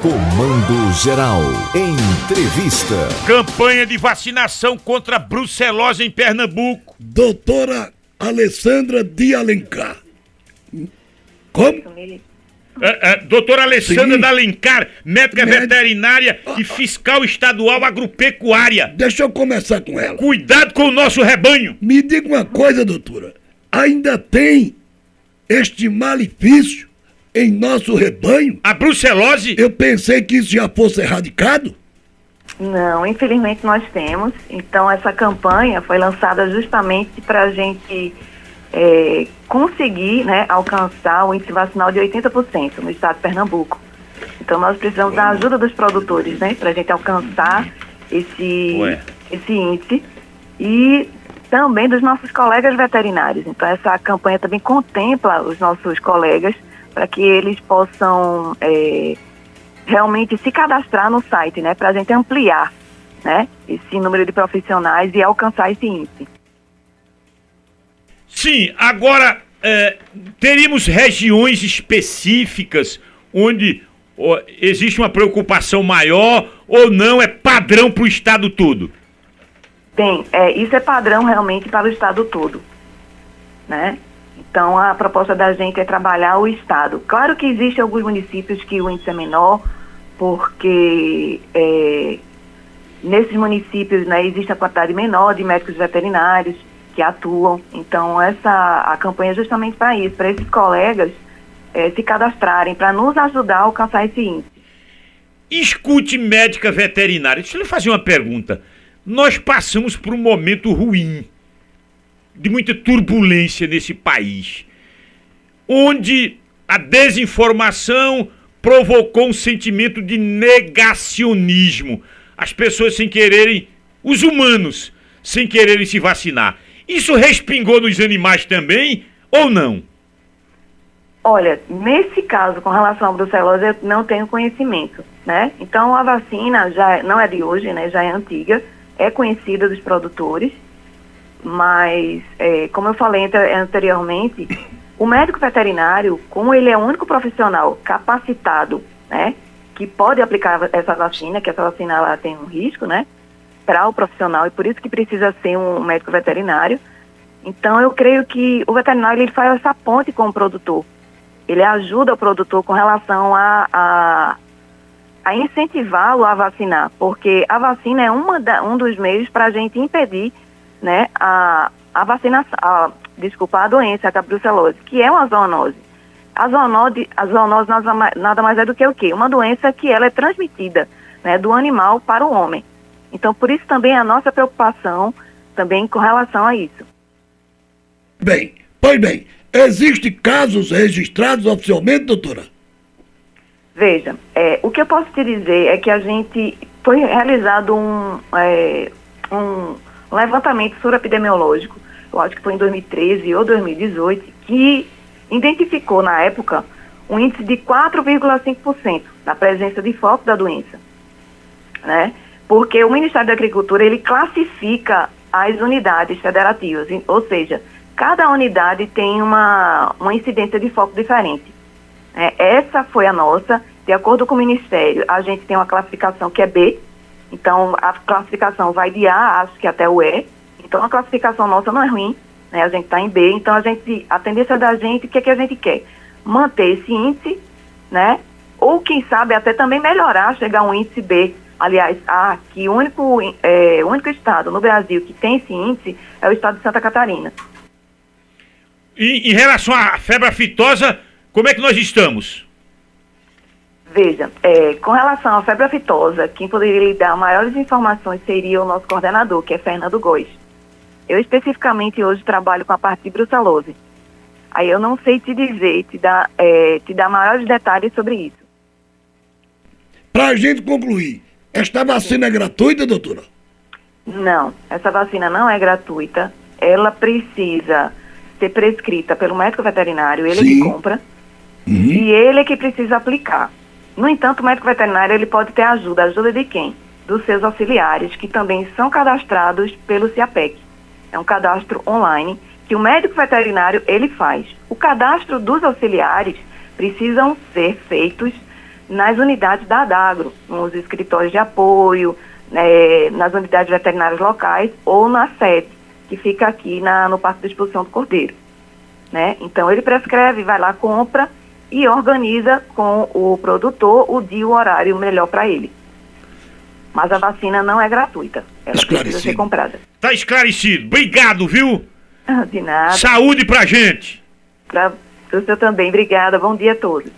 Comando Geral. Entrevista. Campanha de vacinação contra a brucelose em Pernambuco. Doutora Alessandra de Alencar. Como? É, é, doutora Alessandra Sim. da Alencar, médica Médica. veterinária e fiscal estadual agropecuária. Deixa eu começar com ela. Cuidado com o nosso rebanho. Me diga uma coisa, doutora. Ainda tem este malefício em nosso rebanho? A brucelose Eu pensei que isso já fosse erradicado. Não, infelizmente nós temos. Então, essa campanha foi lançada justamente para a gente é, conseguir né, alcançar o índice vacinal de 80% no estado de Pernambuco. Então, nós precisamos da ajuda dos produtores né, para a gente alcançar esse, Ué. esse índice e também dos nossos colegas veterinários. Então, essa campanha também contempla os nossos colegas para que eles possam. é, realmente se cadastrar no site, né, para a gente ampliar, né, esse número de profissionais e alcançar esse índice. Sim, agora é, teríamos regiões específicas onde ó, existe uma preocupação maior ou não é padrão para o estado todo? Bem, é, isso é padrão realmente para o estado todo, né? Então a proposta da gente é trabalhar o estado. Claro que existem alguns municípios que o índice é menor, porque é, nesses municípios né, existe a quantidade menor de médicos veterinários que atuam. Então essa a campanha é justamente para isso, para esses colegas é, se cadastrarem, para nos ajudar a alcançar esse índice. Escute, médica veterinária, deixa eu lhe fazer uma pergunta. Nós passamos por um momento ruim, de muita turbulência nesse país, onde a desinformação provocou um sentimento de negacionismo. As pessoas sem quererem, os humanos, sem quererem se vacinar. Isso respingou nos animais também ou não? Olha, nesse caso, com relação à brucelose, eu não tenho conhecimento, né? Então, a vacina já não é de hoje, né? Já é antiga, é conhecida dos produtores, mas, é, como eu falei ante- anteriormente, o médico veterinário, como ele é o único profissional capacitado, né? Que pode aplicar essa vacina, que essa vacina ela tem um risco, né? Para o profissional, e por isso que precisa ser um médico veterinário. Então, eu creio que o veterinário ele faz essa ponte com o produtor ele ajuda o produtor com relação a, a, a incentivá-lo a vacinar, porque a vacina é uma da- um dos meios para a gente impedir né, a, a vacinação, a, desculpa, a doença, a brucelose, que é uma zoonose. A zoonose, a zoonose nada mais, é do que o quê? Uma doença que ela é transmitida né, do animal para o homem. Então, por isso também a nossa preocupação também com relação a isso. Bem, pois bem, existem casos registrados oficialmente, doutora? Veja, é, o que eu posso te dizer é que a gente foi realizado um, é, um levantamento epidemiológico, eu acho que foi em 2013 ou 2018, que identificou na época um índice de 4,5% da presença de foco da doença, né? Porque o Ministério da Agricultura ele classifica as unidades federativas, ou seja, cada unidade tem uma, uma incidência de foco diferente. É, essa foi a nossa. De acordo com o Ministério, a gente tem uma classificação que é B. Então, a classificação vai de A, acho que até o E. Então, a classificação nossa não é ruim. Né? A gente está em B. Então, a, gente, a tendência da gente, o que, é que a gente quer? Manter esse índice, né? Ou, quem sabe, até também melhorar, chegar a um índice B. Aliás, A, que o único, é, único estado no Brasil que tem esse índice é o estado de Santa Catarina. E em relação à febre aftosa, como é que nós estamos? Veja, é, com relação à febre aftosa, quem poderia lhe dar maiores informações seria o nosso coordenador, que é Fernando Góes. Eu especificamente hoje trabalho com a parte de brucelose. Aí eu não sei te dizer, te dar, é, te dar maiores detalhes sobre isso. Pra gente concluir, esta vacina é gratuita, doutora? Não, essa vacina não é gratuita. Ela precisa ser prescrita pelo médico veterinário, ele Sim. que compra, e ele é que precisa aplicar. No entanto, o médico veterinário ele pode ter ajuda. Ajuda de quem? Dos seus auxiliares, que também são cadastrados pelo CIAPEC. É um cadastro online que o médico veterinário ele faz. O cadastro dos auxiliares precisam ser feitos nas unidades da Adagro, nos escritórios de apoio, né, nas unidades veterinárias locais ou na sede, que fica aqui na, no Parque de Exposição do Cordeiro. Né? Então ele prescreve, vai lá, compra e organiza com o produtor o dia e o horário melhor para ele. Mas a vacina não é gratuita. Ela precisa ser comprada. Tá esclarecido. Obrigado, viu? De nada. Saúde pra gente. Para senhor também. Obrigada. Bom dia a todos.